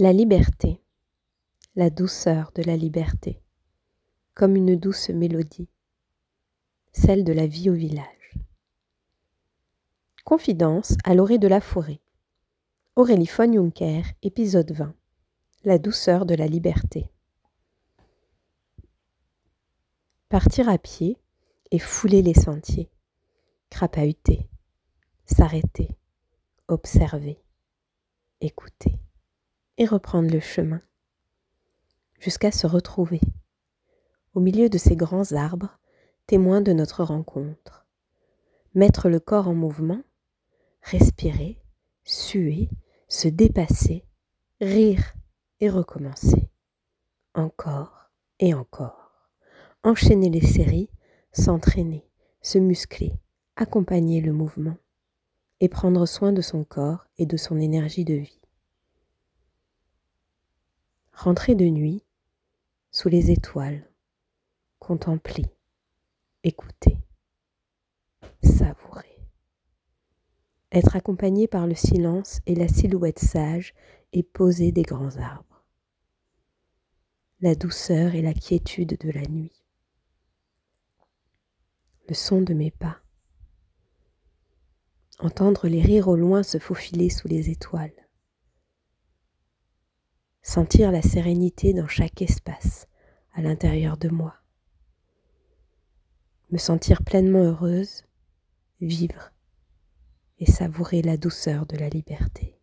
La liberté, la douceur de la liberté, comme une douce mélodie, celle de la vie au village. Confidence à l'orée de la forêt. Aurélie von Juncker, épisode 20. La douceur de la liberté. Partir à pied et fouler les sentiers, crapahuter, s'arrêter, observer, écouter et reprendre le chemin, jusqu'à se retrouver au milieu de ces grands arbres, témoins de notre rencontre. Mettre le corps en mouvement, respirer, suer, se dépasser, rire et recommencer. Encore et encore. Enchaîner les séries, s'entraîner, se muscler, accompagner le mouvement et prendre soin de son corps et de son énergie de vie. Rentrer de nuit, sous les étoiles, contempler, écouter, savourer. Être accompagné par le silence et la silhouette sage et posée des grands arbres. La douceur et la quiétude de la nuit. Le son de mes pas. Entendre les rires au loin se faufiler sous les étoiles sentir la sérénité dans chaque espace à l'intérieur de moi, me sentir pleinement heureuse, vivre et savourer la douceur de la liberté.